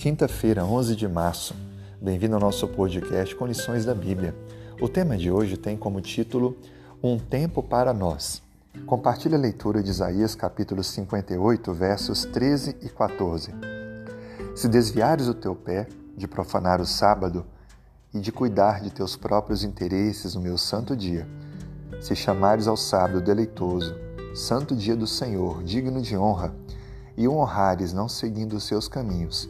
Quinta-feira, 11 de março. Bem-vindo ao nosso podcast com lições da Bíblia. O tema de hoje tem como título Um tempo para nós. Compartilhe a leitura de Isaías capítulo 58, versos 13 e 14. Se desviares o teu pé de profanar o sábado e de cuidar de teus próprios interesses no meu santo dia, se chamares ao sábado deleitoso, santo dia do Senhor, digno de honra, e o honrares não seguindo os seus caminhos,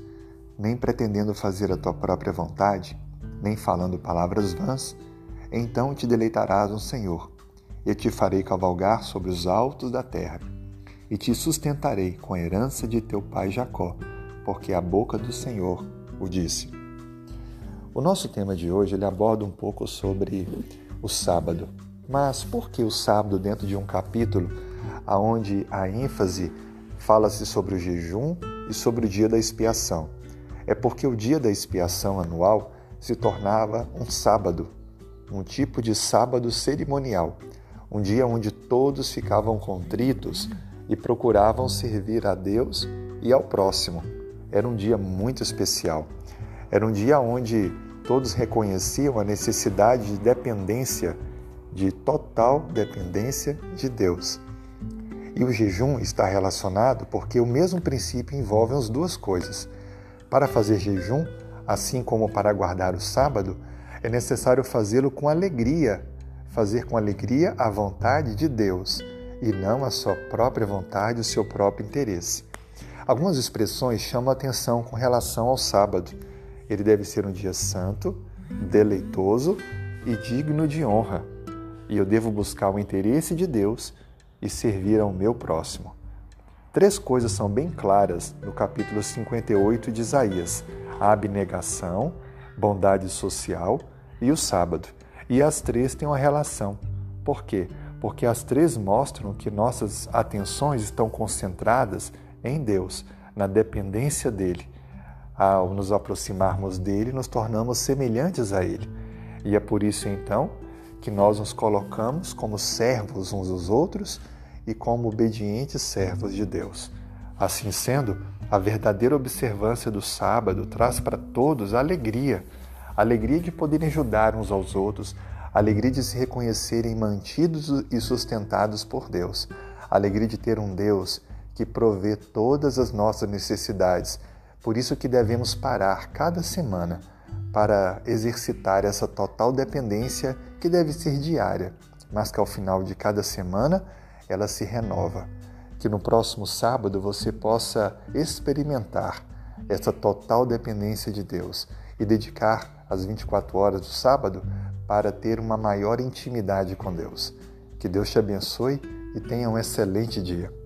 nem pretendendo fazer a tua própria vontade, nem falando palavras vãs, então te deleitarás no Senhor. Eu te farei cavalgar sobre os altos da terra, e te sustentarei com a herança de teu pai Jacó, porque a boca do Senhor o disse. O nosso tema de hoje ele aborda um pouco sobre o sábado. Mas por que o sábado dentro de um capítulo aonde a ênfase fala-se sobre o jejum e sobre o dia da expiação? É porque o dia da expiação anual se tornava um sábado, um tipo de sábado cerimonial, um dia onde todos ficavam contritos e procuravam servir a Deus e ao próximo. Era um dia muito especial. Era um dia onde todos reconheciam a necessidade de dependência, de total dependência de Deus. E o jejum está relacionado porque o mesmo princípio envolve as duas coisas para fazer jejum, assim como para guardar o sábado, é necessário fazê-lo com alegria, fazer com alegria a vontade de Deus e não a sua própria vontade, o seu próprio interesse. Algumas expressões chamam a atenção com relação ao sábado. Ele deve ser um dia santo, deleitoso e digno de honra. E eu devo buscar o interesse de Deus e servir ao meu próximo. Três coisas são bem claras no capítulo 58 de Isaías: a abnegação, bondade social e o sábado. E as três têm uma relação. Por quê? Porque as três mostram que nossas atenções estão concentradas em Deus, na dependência dele. Ao nos aproximarmos dele, nos tornamos semelhantes a ele. E é por isso então que nós nos colocamos como servos uns dos outros e como obedientes servos de Deus. Assim sendo, a verdadeira observância do sábado traz para todos alegria, alegria de poderem ajudar uns aos outros, alegria de se reconhecerem mantidos e sustentados por Deus, alegria de ter um Deus que provê todas as nossas necessidades. Por isso que devemos parar cada semana para exercitar essa total dependência que deve ser diária, mas que ao final de cada semana ela se renova. Que no próximo sábado você possa experimentar essa total dependência de Deus e dedicar as 24 horas do sábado para ter uma maior intimidade com Deus. Que Deus te abençoe e tenha um excelente dia.